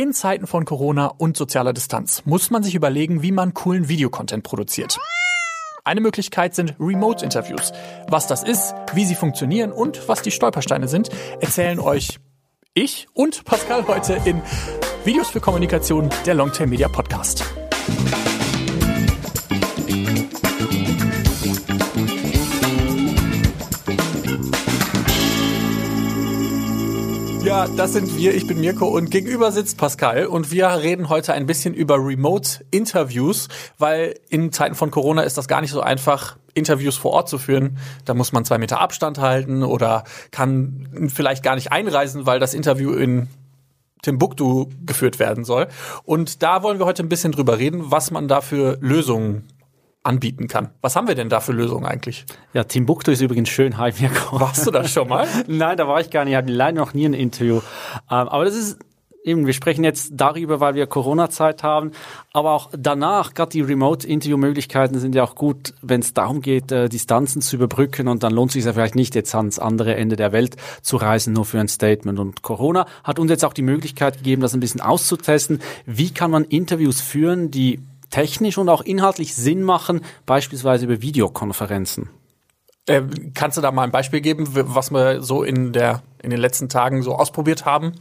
In Zeiten von Corona und sozialer Distanz muss man sich überlegen, wie man coolen Videocontent produziert. Eine Möglichkeit sind Remote-Interviews. Was das ist, wie sie funktionieren und was die Stolpersteine sind, erzählen euch ich und Pascal heute in Videos für Kommunikation, der Longtail Media Podcast. Ja, das sind wir. Ich bin Mirko und gegenüber sitzt Pascal und wir reden heute ein bisschen über Remote-Interviews, weil in Zeiten von Corona ist das gar nicht so einfach, Interviews vor Ort zu führen. Da muss man zwei Meter Abstand halten oder kann vielleicht gar nicht einreisen, weil das Interview in Timbuktu geführt werden soll. Und da wollen wir heute ein bisschen drüber reden, was man da für Lösungen anbieten kann. Was haben wir denn da für Lösungen eigentlich? Ja, Timbuktu ist übrigens schön. Mirko. Warst du da schon mal? Nein, da war ich gar nicht. Ich hatte leider noch nie ein Interview. Ähm, aber das ist eben, wir sprechen jetzt darüber, weil wir Corona-Zeit haben, aber auch danach, gerade die Remote-Interview-Möglichkeiten sind ja auch gut, wenn es darum geht, äh, Distanzen zu überbrücken und dann lohnt es sich ja vielleicht nicht, jetzt ans andere Ende der Welt zu reisen, nur für ein Statement. Und Corona hat uns jetzt auch die Möglichkeit gegeben, das ein bisschen auszutesten. Wie kann man Interviews führen, die technisch und auch inhaltlich Sinn machen, beispielsweise über Videokonferenzen. Äh, kannst du da mal ein Beispiel geben, was wir so in, der, in den letzten Tagen so ausprobiert haben?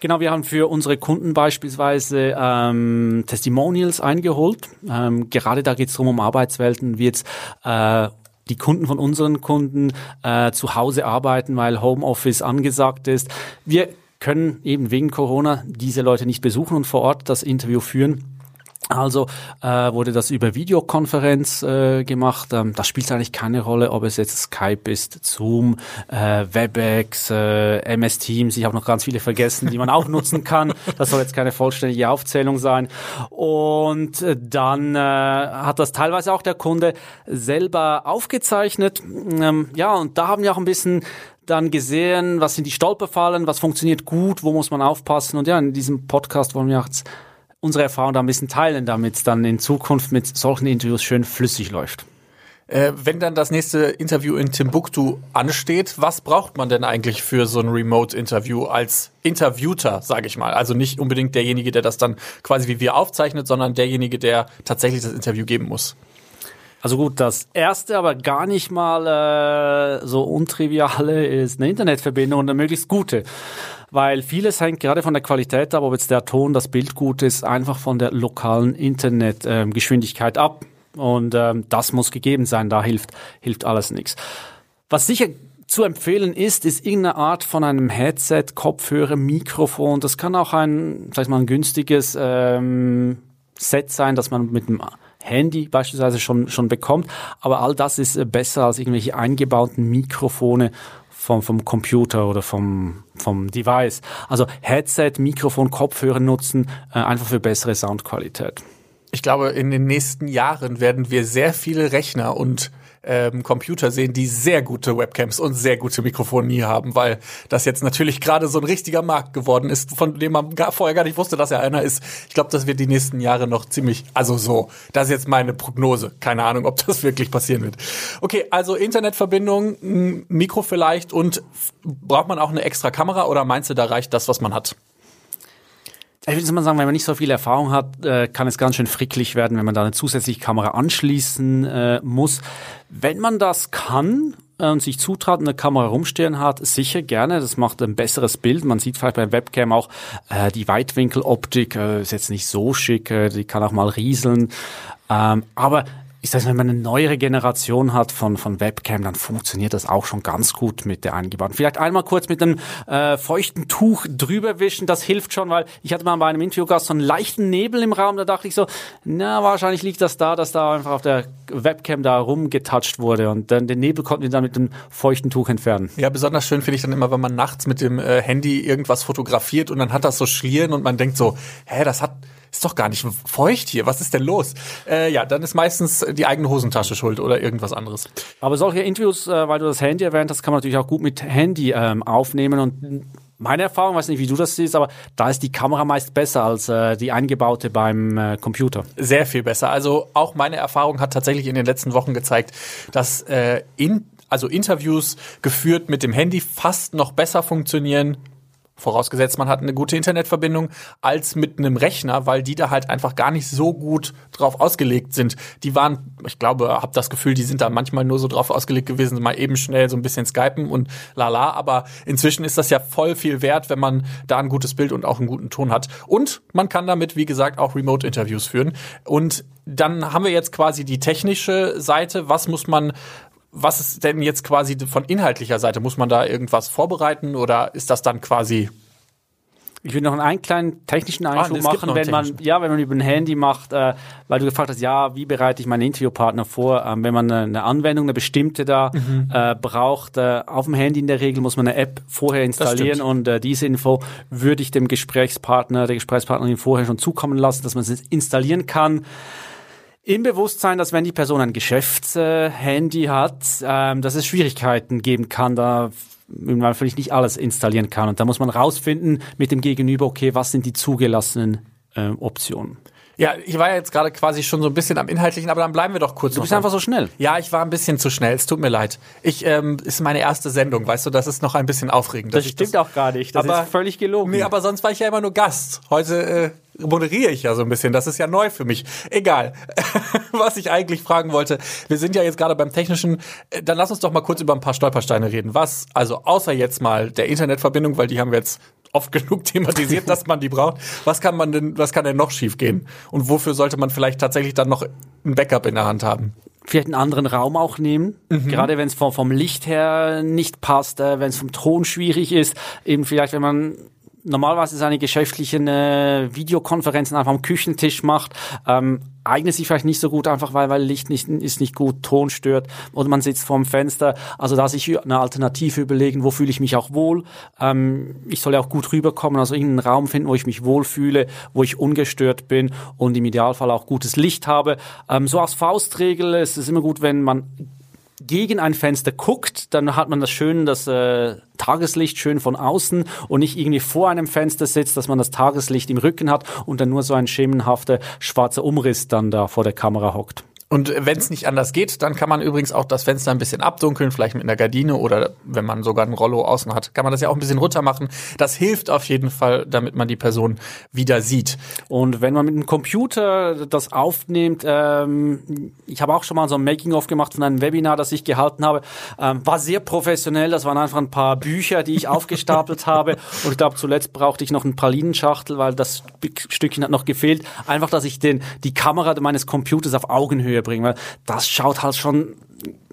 Genau, wir haben für unsere Kunden beispielsweise ähm, Testimonials eingeholt. Ähm, gerade da geht es darum, um Arbeitswelten, wie jetzt äh, die Kunden von unseren Kunden äh, zu Hause arbeiten, weil Homeoffice angesagt ist. Wir können eben wegen Corona diese Leute nicht besuchen und vor Ort das Interview führen. Also äh, wurde das über Videokonferenz äh, gemacht. Ähm, das spielt eigentlich keine Rolle, ob es jetzt Skype ist, Zoom, äh, WebEx, äh, MS Teams. Ich habe noch ganz viele vergessen, die man auch nutzen kann. Das soll jetzt keine vollständige Aufzählung sein. Und äh, dann äh, hat das teilweise auch der Kunde selber aufgezeichnet. Ähm, ja, und da haben wir auch ein bisschen dann gesehen, was sind die Stolperfallen, was funktioniert gut, wo muss man aufpassen. Und ja, in diesem Podcast wollen wir jetzt unsere Erfahrung da ein bisschen teilen, damit es dann in Zukunft mit solchen Interviews schön flüssig läuft. Äh, wenn dann das nächste Interview in Timbuktu ansteht, was braucht man denn eigentlich für so ein Remote-Interview als Interviewter, sage ich mal? Also nicht unbedingt derjenige, der das dann quasi wie wir aufzeichnet, sondern derjenige, der tatsächlich das Interview geben muss. Also gut, das erste, aber gar nicht mal äh, so untriviale ist eine Internetverbindung und eine möglichst gute. Weil vieles hängt gerade von der Qualität ab, ob jetzt der Ton, das Bild gut ist, einfach von der lokalen Internetgeschwindigkeit äh, ab. Und ähm, das muss gegeben sein, da hilft, hilft alles nichts. Was sicher zu empfehlen ist, ist irgendeine Art von einem Headset, Kopfhörer, Mikrofon. Das kann auch ein, sag ich mal, ein günstiges ähm, Set sein, das man mit dem Handy beispielsweise schon, schon bekommt. Aber all das ist äh, besser als irgendwelche eingebauten Mikrofone vom, vom Computer oder vom, vom Device. Also Headset, Mikrofon, Kopfhörer nutzen, äh, einfach für bessere Soundqualität. Ich glaube, in den nächsten Jahren werden wir sehr viele Rechner und ähm, Computer sehen, die sehr gute Webcams und sehr gute Mikrofonie haben, weil das jetzt natürlich gerade so ein richtiger Markt geworden ist, von dem man gar, vorher gar nicht wusste, dass er einer ist. Ich glaube, das wird die nächsten Jahre noch ziemlich, also so, das ist jetzt meine Prognose. Keine Ahnung, ob das wirklich passieren wird. Okay, also Internetverbindung, Mikro vielleicht und braucht man auch eine extra Kamera oder meinst du, da reicht das, was man hat? Ich würde mal sagen, wenn man nicht so viel Erfahrung hat, äh, kann es ganz schön fricklig werden, wenn man da eine zusätzliche Kamera anschließen äh, muss. Wenn man das kann äh, und sich zutraut eine Kamera rumstehen hat, sicher gerne. Das macht ein besseres Bild. Man sieht vielleicht beim Webcam auch die Weitwinkeloptik ist jetzt nicht so schick. Die kann auch mal rieseln. Ähm, aber ich sage, wenn man eine neuere Generation hat von, von Webcam, dann funktioniert das auch schon ganz gut mit der eingebauten. Vielleicht einmal kurz mit einem äh, feuchten Tuch drüber wischen, das hilft schon, weil ich hatte mal bei einem Interviewgast so einen leichten Nebel im Raum, da dachte ich so, na, wahrscheinlich liegt das da, dass da einfach auf der Webcam da rumgetoucht wurde und dann den Nebel konnten wir dann mit einem feuchten Tuch entfernen. Ja, besonders schön finde ich dann immer, wenn man nachts mit dem äh, Handy irgendwas fotografiert und dann hat das so Schlieren und man denkt so, hä, das hat ist doch gar nicht feucht hier, was ist denn los? Äh, ja, dann ist meistens die eigene Hosentasche schuld oder irgendwas anderes. Aber solche Interviews, äh, weil du das Handy erwähnt hast, kann man natürlich auch gut mit Handy ähm, aufnehmen und meine Erfahrung, weiß nicht, wie du das siehst, aber da ist die Kamera meist besser als äh, die eingebaute beim äh, Computer. Sehr viel besser. Also auch meine Erfahrung hat tatsächlich in den letzten Wochen gezeigt, dass äh, in, also Interviews geführt mit dem Handy fast noch besser funktionieren vorausgesetzt man hat eine gute Internetverbindung, als mit einem Rechner, weil die da halt einfach gar nicht so gut drauf ausgelegt sind. Die waren, ich glaube, habe das Gefühl, die sind da manchmal nur so drauf ausgelegt gewesen, mal eben schnell so ein bisschen skypen und lala, aber inzwischen ist das ja voll viel wert, wenn man da ein gutes Bild und auch einen guten Ton hat. Und man kann damit, wie gesagt, auch Remote-Interviews führen. Und dann haben wir jetzt quasi die technische Seite. Was muss man was ist denn jetzt quasi von inhaltlicher Seite? Muss man da irgendwas vorbereiten oder ist das dann quasi ich will noch einen kleinen technischen ah, Einschub ah, machen, wenn man, ja, wenn man über ein Handy macht, äh, weil du gefragt hast, ja, wie bereite ich meinen Interviewpartner vor? Ähm, wenn man eine, eine, Anwendung, eine bestimmte da mhm. äh, braucht, äh, auf dem Handy in der Regel muss man eine App vorher installieren und äh, diese Info würde ich dem Gesprächspartner, der Gesprächspartnerin vorher schon zukommen lassen, dass man es installieren kann im Bewusstsein, dass wenn die Person ein Geschäftshandy hat, ähm, dass es Schwierigkeiten geben kann, da man vielleicht nicht alles installieren kann. Und da muss man rausfinden mit dem Gegenüber, okay, was sind die zugelassenen äh, Optionen. Ja, ich war ja jetzt gerade quasi schon so ein bisschen am Inhaltlichen, aber dann bleiben wir doch kurz. Du bist einfach so schnell. Ja, ich war ein bisschen zu schnell. Es tut mir leid. Ich ähm, ist meine erste Sendung, weißt du, das ist noch ein bisschen aufregend. Das stimmt das, auch gar nicht. Das aber, ist völlig gelogen. Nee, aber sonst war ich ja immer nur Gast. Heute äh, moderiere ich ja so ein bisschen. Das ist ja neu für mich. Egal. Was ich eigentlich fragen wollte, wir sind ja jetzt gerade beim technischen, äh, dann lass uns doch mal kurz über ein paar Stolpersteine reden. Was, also außer jetzt mal der Internetverbindung, weil die haben wir jetzt oft genug thematisiert, dass man die braucht. Was kann man denn, was kann denn noch schiefgehen? Und wofür sollte man vielleicht tatsächlich dann noch ein Backup in der Hand haben? vielleicht einen anderen Raum auch nehmen, mhm. gerade wenn es vom, vom Licht her nicht passt, äh, wenn es vom Ton schwierig ist, eben vielleicht wenn man normalerweise seine geschäftlichen äh, Videokonferenzen einfach am Küchentisch macht, ähm, eignet sich vielleicht nicht so gut, einfach weil, weil Licht nicht, ist nicht gut, Ton stört oder man sitzt vorm Fenster. Also da sich eine Alternative überlegen, wo fühle ich mich auch wohl. Ähm, ich soll ja auch gut rüberkommen, also irgendeinen Raum finden, wo ich mich wohlfühle, wo ich ungestört bin und im Idealfall auch gutes Licht habe. Ähm, so als Faustregel ist es immer gut, wenn man gegen ein Fenster guckt, dann hat man das schön, das äh, Tageslicht schön von außen und nicht irgendwie vor einem Fenster sitzt, dass man das Tageslicht im Rücken hat und dann nur so ein schemenhafter schwarzer Umriss dann da vor der Kamera hockt. Und wenn es nicht anders geht, dann kann man übrigens auch das Fenster ein bisschen abdunkeln, vielleicht mit einer Gardine oder wenn man sogar ein Rollo außen hat, kann man das ja auch ein bisschen runter machen. Das hilft auf jeden Fall, damit man die Person wieder sieht. Und wenn man mit einem Computer das aufnimmt, ähm, ich habe auch schon mal so ein Making-of gemacht von einem Webinar, das ich gehalten habe, ähm, war sehr professionell. Das waren einfach ein paar Bücher, die ich aufgestapelt habe. Und ich glaube, zuletzt brauchte ich noch ein Pralinenschachtel, weil das Stückchen hat noch gefehlt. Einfach, dass ich den die Kamera meines Computers auf Augenhöhe Höhe bringen, weil das schaut halt schon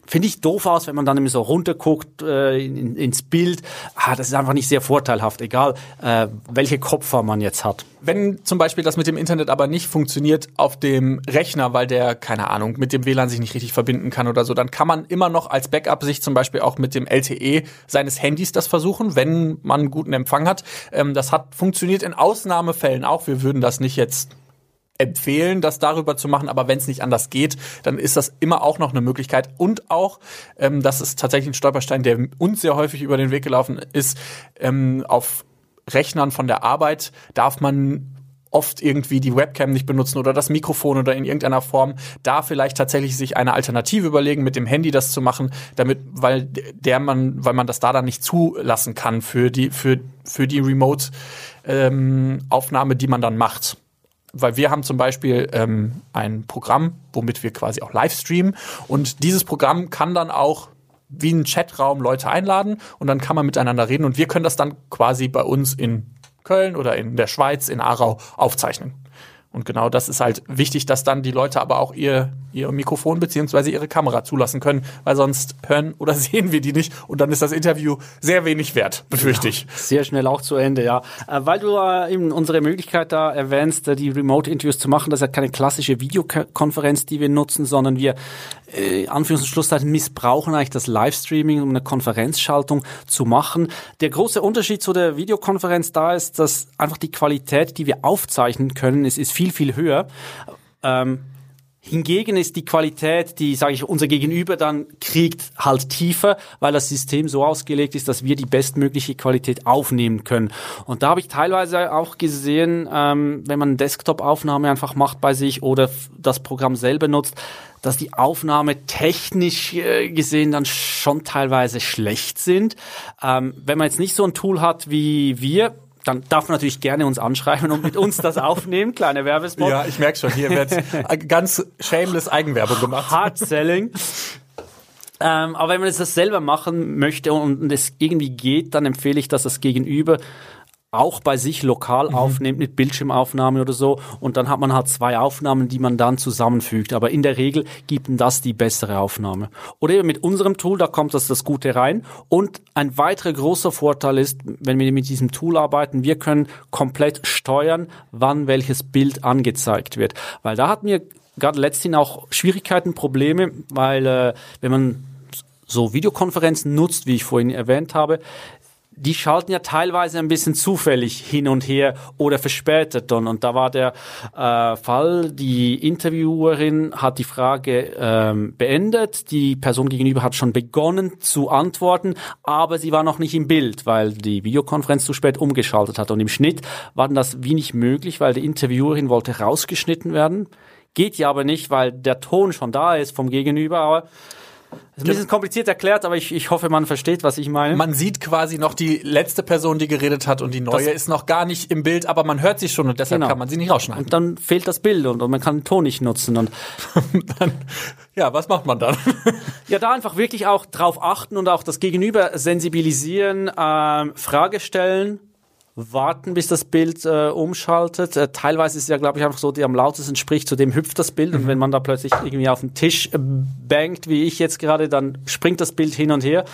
finde ich doof aus, wenn man dann immer so runterguckt äh, in, ins Bild. Ah, das ist einfach nicht sehr vorteilhaft, egal äh, welche Kopfform man jetzt hat. Wenn zum Beispiel das mit dem Internet aber nicht funktioniert auf dem Rechner, weil der, keine Ahnung, mit dem WLAN sich nicht richtig verbinden kann oder so, dann kann man immer noch als Backup sich zum Beispiel auch mit dem LTE seines Handys das versuchen, wenn man guten Empfang hat. Ähm, das hat funktioniert in Ausnahmefällen auch. Wir würden das nicht jetzt empfehlen, das darüber zu machen, aber wenn es nicht anders geht, dann ist das immer auch noch eine Möglichkeit. Und auch, ähm, das ist tatsächlich ein Stolperstein, der uns sehr häufig über den Weg gelaufen ist, ähm, auf Rechnern von der Arbeit darf man oft irgendwie die Webcam nicht benutzen oder das Mikrofon oder in irgendeiner Form da vielleicht tatsächlich sich eine Alternative überlegen, mit dem Handy das zu machen, damit, weil der man, weil man das da dann nicht zulassen kann für die, für, für die Remote ähm, Aufnahme, die man dann macht weil wir haben zum Beispiel ähm, ein Programm, womit wir quasi auch live streamen und dieses Programm kann dann auch wie ein Chatraum Leute einladen und dann kann man miteinander reden und wir können das dann quasi bei uns in Köln oder in der Schweiz, in Aarau aufzeichnen. Und genau das ist halt wichtig, dass dann die Leute aber auch ihr, ihr Mikrofon beziehungsweise ihre Kamera zulassen können, weil sonst hören oder sehen wir die nicht und dann ist das Interview sehr wenig wert, befürchte ich. sehr schnell auch zu Ende, ja. Äh, weil du eben unsere Möglichkeit da erwähnst, äh, die Remote-Interviews zu machen, das ist ja keine klassische Videokonferenz, die wir nutzen, sondern wir äh, Anführungs- und Schlusszeichen missbrauchen eigentlich das Livestreaming, um eine Konferenzschaltung zu machen. Der große Unterschied zu der Videokonferenz da ist, dass einfach die Qualität, die wir aufzeichnen können, ist, ist viel, viel höher. Ähm, Hingegen ist die Qualität, die, sage ich, unser Gegenüber dann kriegt, halt tiefer, weil das System so ausgelegt ist, dass wir die bestmögliche Qualität aufnehmen können. Und da habe ich teilweise auch gesehen, ähm, wenn man Desktop-Aufnahme einfach macht bei sich oder das Programm selber nutzt, dass die Aufnahme technisch äh, gesehen dann schon teilweise schlecht sind. Ähm, wenn man jetzt nicht so ein Tool hat wie wir, dann darf man natürlich gerne uns anschreiben und mit uns das aufnehmen. Kleine Werbespot. Ja, ich merke schon, hier wird ganz shameless Eigenwerbung gemacht. Hard Selling. Ähm, aber wenn man das selber machen möchte und es irgendwie geht, dann empfehle ich, dass das Gegenüber auch bei sich lokal mhm. aufnimmt mit Bildschirmaufnahme oder so und dann hat man halt zwei Aufnahmen, die man dann zusammenfügt. Aber in der Regel gibt das die bessere Aufnahme. Oder eben mit unserem Tool, da kommt das das Gute rein. Und ein weiterer großer Vorteil ist, wenn wir mit diesem Tool arbeiten, wir können komplett steuern, wann welches Bild angezeigt wird. Weil da hatten wir gerade letztens auch Schwierigkeiten, Probleme, weil äh, wenn man so Videokonferenzen nutzt, wie ich vorhin erwähnt habe, die schalten ja teilweise ein bisschen zufällig hin und her oder verspätet dann. Und da war der äh, Fall, die Interviewerin hat die Frage ähm, beendet, die Person gegenüber hat schon begonnen zu antworten, aber sie war noch nicht im Bild, weil die Videokonferenz zu spät umgeschaltet hat. Und im Schnitt war das wenig möglich, weil die Interviewerin wollte rausgeschnitten werden. Geht ja aber nicht, weil der Ton schon da ist vom Gegenüber, aber ist ein bisschen kompliziert erklärt, aber ich, ich hoffe, man versteht, was ich meine. Man sieht quasi noch die letzte Person, die geredet hat und die neue das ist noch gar nicht im Bild, aber man hört sie schon und deshalb genau. kann man sie nicht rausschneiden. Und dann fehlt das Bild und, und man kann den Ton nicht nutzen. Und dann, ja, was macht man dann? ja, da einfach wirklich auch drauf achten und auch das Gegenüber sensibilisieren, ähm, Frage stellen, warten, bis das Bild äh, umschaltet. Äh, teilweise ist es ja, glaube ich, einfach so, die am lautesten spricht, zu dem hüpft das Bild. Mhm. Und wenn man da plötzlich irgendwie auf den Tisch äh, bangt, wie ich jetzt gerade, dann springt das Bild hin und her.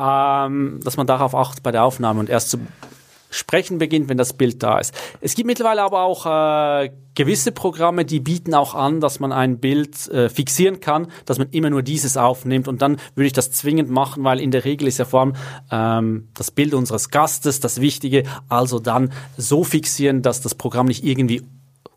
Ähm, dass man darauf achtet bei der Aufnahme und erst zu Sprechen beginnt, wenn das Bild da ist. Es gibt mittlerweile aber auch äh, gewisse Programme, die bieten auch an, dass man ein Bild äh, fixieren kann, dass man immer nur dieses aufnimmt und dann würde ich das zwingend machen, weil in der Regel ist ja vor allem ähm, das Bild unseres Gastes das Wichtige, also dann so fixieren, dass das Programm nicht irgendwie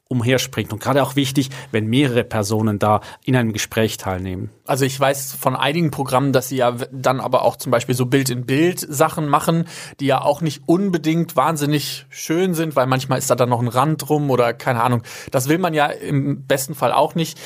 umherspringt. Und gerade auch wichtig, wenn mehrere Personen da in einem Gespräch teilnehmen. Also ich weiß von einigen Programmen, dass sie ja dann aber auch zum Beispiel so Bild-in-Bild-Sachen machen, die ja auch nicht unbedingt wahnsinnig schön sind, weil manchmal ist da dann noch ein Rand drum oder keine Ahnung. Das will man ja im besten Fall auch nicht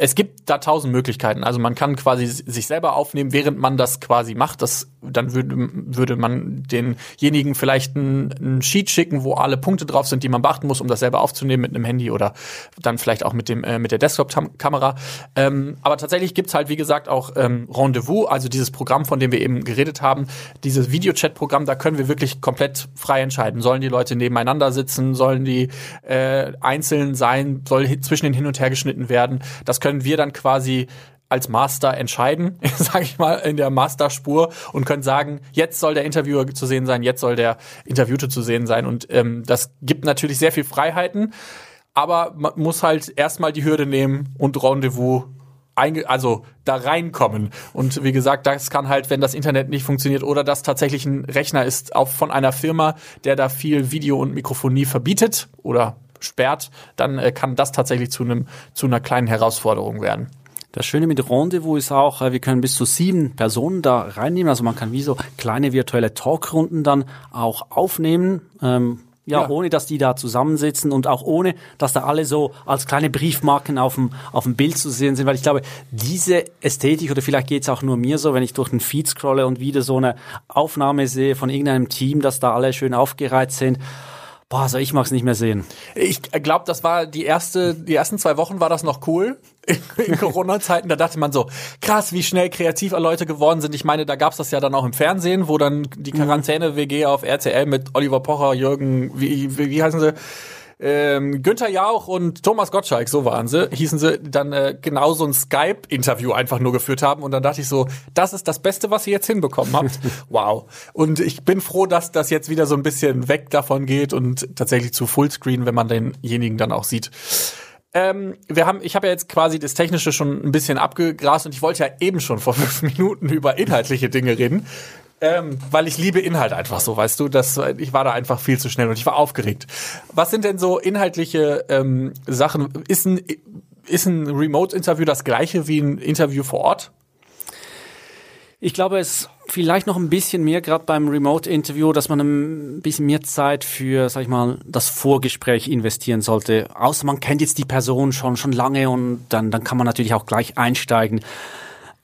es gibt da tausend Möglichkeiten. Also man kann quasi sich selber aufnehmen, während man das quasi macht. Das, dann würde, würde man denjenigen vielleicht ein, Sheet schicken, wo alle Punkte drauf sind, die man beachten muss, um das selber aufzunehmen mit einem Handy oder dann vielleicht auch mit dem äh, mit der Desktop-Kamera. Ähm, aber tatsächlich gibt's halt, wie gesagt, auch ähm, Rendezvous, also dieses Programm, von dem wir eben geredet haben, dieses Videochat-Programm, da können wir wirklich komplett frei entscheiden. Sollen die Leute nebeneinander sitzen? Sollen die äh, einzeln sein? Soll zwischen den hin und her geschnitten werden? Das können wir dann quasi als Master entscheiden, sage ich mal, in der Masterspur und können sagen, jetzt soll der Interviewer zu sehen sein, jetzt soll der Interviewte zu sehen sein. Und ähm, das gibt natürlich sehr viel Freiheiten, aber man muss halt erstmal die Hürde nehmen und Rendezvous also da reinkommen. Und wie gesagt, das kann halt, wenn das Internet nicht funktioniert oder das tatsächlich ein Rechner ist, auch von einer Firma, der da viel Video und Mikrofonie verbietet oder sperrt, dann äh, kann das tatsächlich zu einem zu einer kleinen Herausforderung werden. Das Schöne mit Rendezvous ist auch, äh, wir können bis zu sieben Personen da reinnehmen. Also man kann wie so kleine virtuelle Talkrunden dann auch aufnehmen. Ähm, ja, ja, ohne dass die da zusammensitzen und auch ohne, dass da alle so als kleine Briefmarken auf dem, auf dem Bild zu sehen sind, weil ich glaube, diese Ästhetik, oder vielleicht geht's auch nur mir so, wenn ich durch den Feed scrolle und wieder so eine Aufnahme sehe von irgendeinem Team, dass da alle schön aufgereiht sind, Boah, also ich mag's nicht mehr sehen. Ich glaube, das war die erste, die ersten zwei Wochen war das noch cool in, Corona-Zeiten. Da dachte man so, krass, wie schnell kreativ Leute geworden sind. Ich meine, da gab's das ja dann auch im Fernsehen, wo dann die mhm. Quarantäne-WG auf RTL mit Oliver Pocher, Jürgen, wie, wie, wie heißen sie? Ähm, Günther Jauch und Thomas Gottschalk, so waren sie, hießen sie, dann äh, genau so ein Skype-Interview einfach nur geführt haben. Und dann dachte ich so, das ist das Beste, was ihr jetzt hinbekommen habt. wow. Und ich bin froh, dass das jetzt wieder so ein bisschen weg davon geht und tatsächlich zu Fullscreen, wenn man denjenigen dann auch sieht. Ähm, wir haben, ich habe ja jetzt quasi das Technische schon ein bisschen abgegrast und ich wollte ja eben schon vor fünf Minuten über inhaltliche Dinge reden. Ähm, weil ich liebe Inhalt einfach so, weißt du, das, ich war da einfach viel zu schnell und ich war aufgeregt. Was sind denn so inhaltliche ähm, Sachen? Ist ein, ist ein Remote-Interview das gleiche wie ein Interview vor Ort? Ich glaube, es vielleicht noch ein bisschen mehr, gerade beim Remote-Interview, dass man ein bisschen mehr Zeit für, sag ich mal, das Vorgespräch investieren sollte. Außer man kennt jetzt die Person schon, schon lange und dann, dann kann man natürlich auch gleich einsteigen.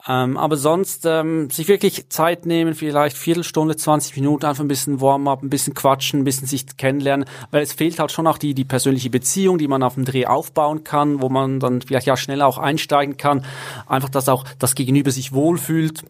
Ähm, aber sonst ähm, sich wirklich Zeit nehmen, vielleicht Viertelstunde, 20 Minuten, einfach ein bisschen Warm-up, ein bisschen quatschen, ein bisschen sich kennenlernen, weil es fehlt halt schon auch die, die persönliche Beziehung, die man auf dem Dreh aufbauen kann, wo man dann vielleicht ja schneller auch einsteigen kann. Einfach, dass auch das Gegenüber sich wohlfühlt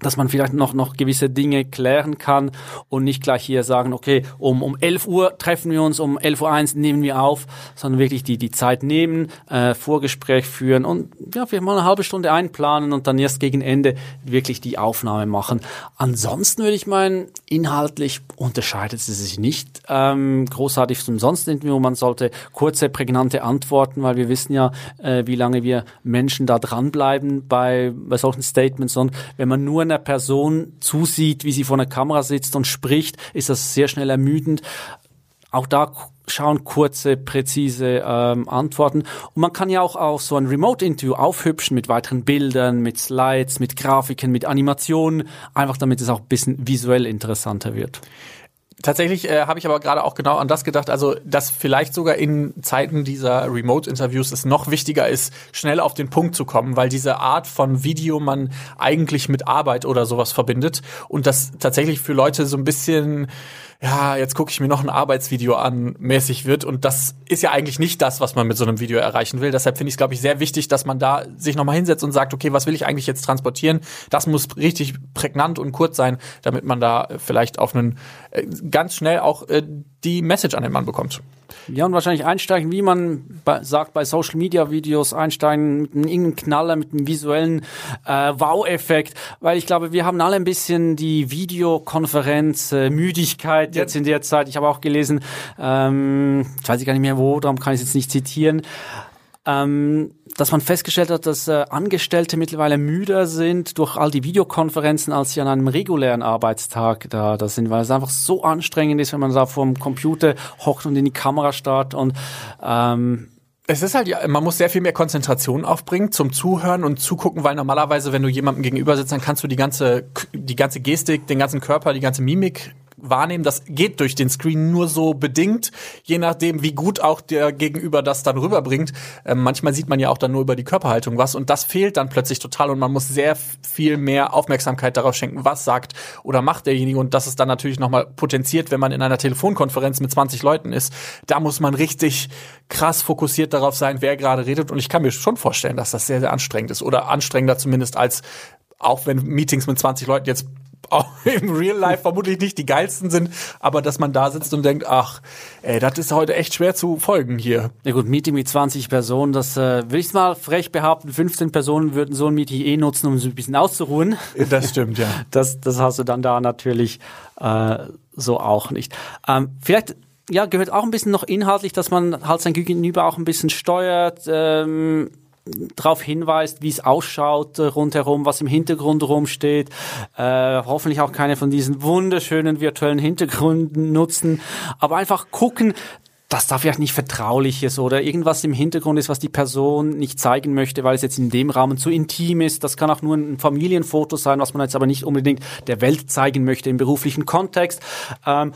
dass man vielleicht noch, noch gewisse Dinge klären kann und nicht gleich hier sagen, okay, um, um 11 Uhr treffen wir uns, um 11 Uhr eins nehmen wir auf, sondern wirklich die, die Zeit nehmen, äh, Vorgespräch führen und ja, vielleicht mal eine halbe Stunde einplanen und dann erst gegen Ende wirklich die Aufnahme machen. Ansonsten würde ich meinen, inhaltlich unterscheidet es sich nicht ähm, großartig zum sonst Interview. Man sollte kurze, prägnante Antworten, weil wir wissen ja, äh, wie lange wir Menschen da dranbleiben bei, bei solchen Statements und wenn man nur einer Person zusieht, wie sie vor einer Kamera sitzt und spricht, ist das sehr schnell ermüdend. Auch da schauen kurze, präzise ähm, Antworten. Und man kann ja auch, auch so ein Remote-Interview aufhübschen mit weiteren Bildern, mit Slides, mit Grafiken, mit Animationen, einfach damit es auch ein bisschen visuell interessanter wird. Tatsächlich äh, habe ich aber gerade auch genau an das gedacht, also dass vielleicht sogar in Zeiten dieser Remote-Interviews es noch wichtiger ist, schnell auf den Punkt zu kommen, weil diese Art von Video man eigentlich mit Arbeit oder sowas verbindet und das tatsächlich für Leute so ein bisschen ja, jetzt gucke ich mir noch ein Arbeitsvideo an, mäßig wird. Und das ist ja eigentlich nicht das, was man mit so einem Video erreichen will. Deshalb finde ich es, glaube ich, sehr wichtig, dass man da sich nochmal hinsetzt und sagt, okay, was will ich eigentlich jetzt transportieren? Das muss richtig prägnant und kurz sein, damit man da vielleicht auf einen äh, ganz schnell auch äh, die Message an den Mann bekommt. Ja, und wahrscheinlich einsteigen, wie man bei, sagt bei Social Media Videos, einsteigen mit einem irgendeinem Knaller, mit einem visuellen äh, Wow-Effekt, weil ich glaube, wir haben alle ein bisschen die Videokonferenz äh, Müdigkeit jetzt in der Zeit. Ich habe auch gelesen, ähm, ich weiß gar nicht mehr wo, darum kann ich es jetzt nicht zitieren. Ähm, dass man festgestellt hat, dass äh, Angestellte mittlerweile müder sind durch all die Videokonferenzen, als sie an einem regulären Arbeitstag da, da sind, weil es einfach so anstrengend ist, wenn man da vor dem Computer hockt und in die Kamera starrt und ähm, es ist halt, ja, man muss sehr viel mehr Konzentration aufbringen zum Zuhören und Zugucken, weil normalerweise, wenn du jemandem gegenüber sitzt, dann kannst du die ganze, die ganze Gestik, den ganzen Körper, die ganze Mimik wahrnehmen. Das geht durch den Screen nur so bedingt, je nachdem, wie gut auch der Gegenüber das dann rüberbringt. Ähm, manchmal sieht man ja auch dann nur über die Körperhaltung was und das fehlt dann plötzlich total und man muss sehr viel mehr Aufmerksamkeit darauf schenken, was sagt oder macht derjenige und das ist dann natürlich nochmal potenziert, wenn man in einer Telefonkonferenz mit 20 Leuten ist. Da muss man richtig krass fokussiert darauf sein, wer gerade redet und ich kann mir schon vorstellen, dass das sehr, sehr anstrengend ist oder anstrengender zumindest als auch wenn Meetings mit 20 Leuten jetzt auch im Real Life vermutlich nicht die geilsten sind, aber dass man da sitzt und denkt, ach, ey, das ist heute echt schwer zu folgen hier. Ja gut, Meeting mit 20 Personen, das äh, will ich mal frech behaupten, 15 Personen würden so ein Meeting eh nutzen, um so ein bisschen auszuruhen. Das stimmt, ja. Das, das hast du dann da natürlich äh, so auch nicht. Ähm, vielleicht ja, gehört auch ein bisschen noch inhaltlich, dass man halt sein Gegenüber auch ein bisschen steuert. Ähm, darauf hinweist, wie es ausschaut äh, rundherum, was im Hintergrund rumsteht. Äh, hoffentlich auch keine von diesen wunderschönen virtuellen Hintergründen nutzen, aber einfach gucken, dass da vielleicht nicht vertraulich ist oder irgendwas im Hintergrund ist, was die Person nicht zeigen möchte, weil es jetzt in dem Rahmen zu intim ist. Das kann auch nur ein Familienfoto sein, was man jetzt aber nicht unbedingt der Welt zeigen möchte im beruflichen Kontext. Ähm,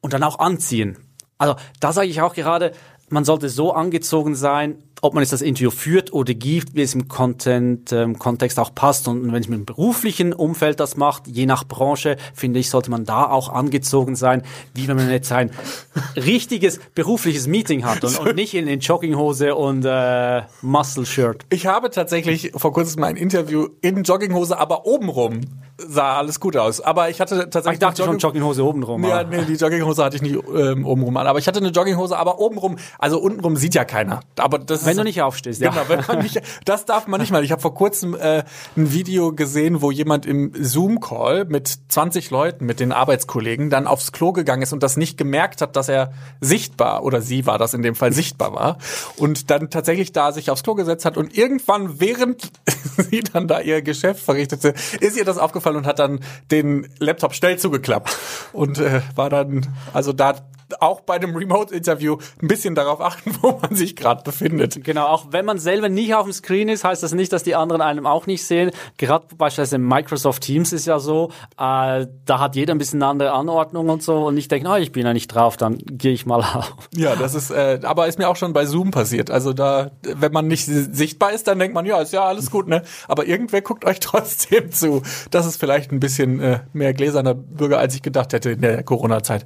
und dann auch anziehen. Also da sage ich auch gerade, man sollte so angezogen sein, ob man jetzt das Interview führt oder gibt, wie es im Content, ähm, Kontext auch passt. Und wenn es mit dem beruflichen Umfeld das macht, je nach Branche, finde ich, sollte man da auch angezogen sein, wie wenn man jetzt ein richtiges berufliches Meeting hat und, und nicht in, in Jogginghose und äh, Muscle Shirt. Ich habe tatsächlich vor kurzem ein Interview in Jogginghose, aber obenrum sah alles gut aus. Aber ich hatte tatsächlich. ich dachte Jogging schon Jogginghose obenrum. Ja, nee, die Jogginghose hatte ich nicht ähm, obenrum an. Aber ich hatte eine Jogginghose, aber obenrum, also untenrum sieht ja keiner. Aber das wenn ist, du nicht aufstehst, ja. Genau, wenn man nicht, das darf man nicht mal. Ich habe vor kurzem äh, ein Video gesehen, wo jemand im Zoom-Call mit 20 Leuten, mit den Arbeitskollegen, dann aufs Klo gegangen ist und das nicht gemerkt hat, dass er sichtbar, oder sie war das in dem Fall, sichtbar war. Und dann tatsächlich da sich aufs Klo gesetzt hat und irgendwann, während sie dann da ihr Geschäft verrichtete, ist ihr das aufgefallen und hat dann den Laptop schnell zugeklappt. Und äh, war dann, also da auch bei einem Remote-Interview ein bisschen darauf achten, wo man sich gerade befindet. Genau, auch wenn man selber nicht auf dem Screen ist, heißt das nicht, dass die anderen einem auch nicht sehen. Gerade beispielsweise Microsoft Teams ist ja so, äh, da hat jeder ein bisschen eine andere Anordnung und so und ich denke, oh, ich bin ja nicht drauf, dann gehe ich mal auf. Ja, das ist, äh, aber ist mir auch schon bei Zoom passiert. Also da, wenn man nicht sichtbar ist, dann denkt man, ja, ist ja alles gut, ne? Aber irgendwer guckt euch trotzdem zu. Das ist vielleicht ein bisschen äh, mehr gläserner Bürger, als ich gedacht hätte in der Corona-Zeit.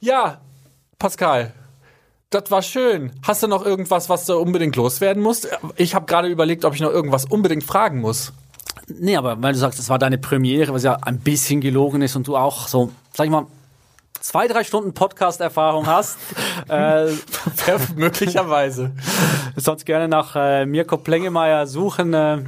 Ja, Pascal, das war schön. Hast du noch irgendwas, was du unbedingt loswerden musst? Ich habe gerade überlegt, ob ich noch irgendwas unbedingt fragen muss. Nee, aber weil du sagst, das war deine Premiere, was ja ein bisschen gelogen ist und du auch so, sag ich mal, zwei, drei Stunden Podcast-Erfahrung hast. äh, möglicherweise. Sonst gerne nach äh, Mirko Plengemeier suchen. Äh,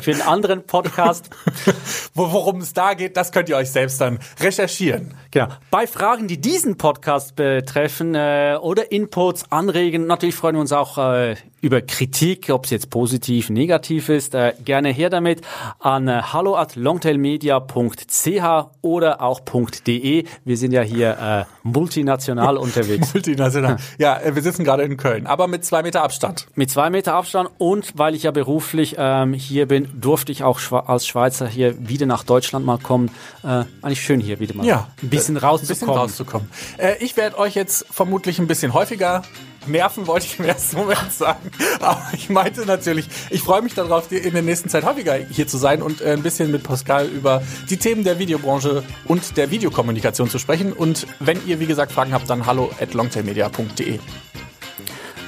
für einen anderen Podcast. Worum es da geht, das könnt ihr euch selbst dann recherchieren. Genau. Bei Fragen, die diesen Podcast betreffen äh, oder Inputs anregen, natürlich freuen wir uns auch äh, über Kritik, ob es jetzt positiv, negativ ist. Äh, gerne her damit an äh, hallo at longtailmedia.ch oder auch .de. Wir sind ja hier äh, multinational unterwegs. multinational. Ja, äh, wir sitzen gerade in Köln, aber mit zwei Meter Abstand. Mit zwei Meter Abstand und weil ich ja beruflich ähm, hier bin, durfte ich auch als Schweizer hier wieder nach Deutschland mal kommen. Äh, eigentlich schön hier wieder mal ja, ein bisschen rauszukommen. Ein bisschen rauszukommen. Äh, ich werde euch jetzt vermutlich ein bisschen häufiger nerven, wollte ich im ersten Moment sagen. Aber ich meinte natürlich, ich freue mich darauf, in der nächsten Zeit häufiger hier zu sein und äh, ein bisschen mit Pascal über die Themen der Videobranche und der Videokommunikation zu sprechen. Und wenn ihr, wie gesagt, Fragen habt, dann hallo at longtailmedia.de.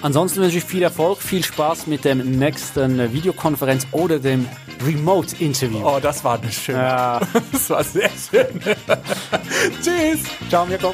Ansonsten wünsche ich viel Erfolg, viel Spaß mit dem nächsten Videokonferenz oder dem Remote-Interview. Oh, das war eine schöne. Ja. Das war sehr schön. Tschüss. Ciao, Mirko.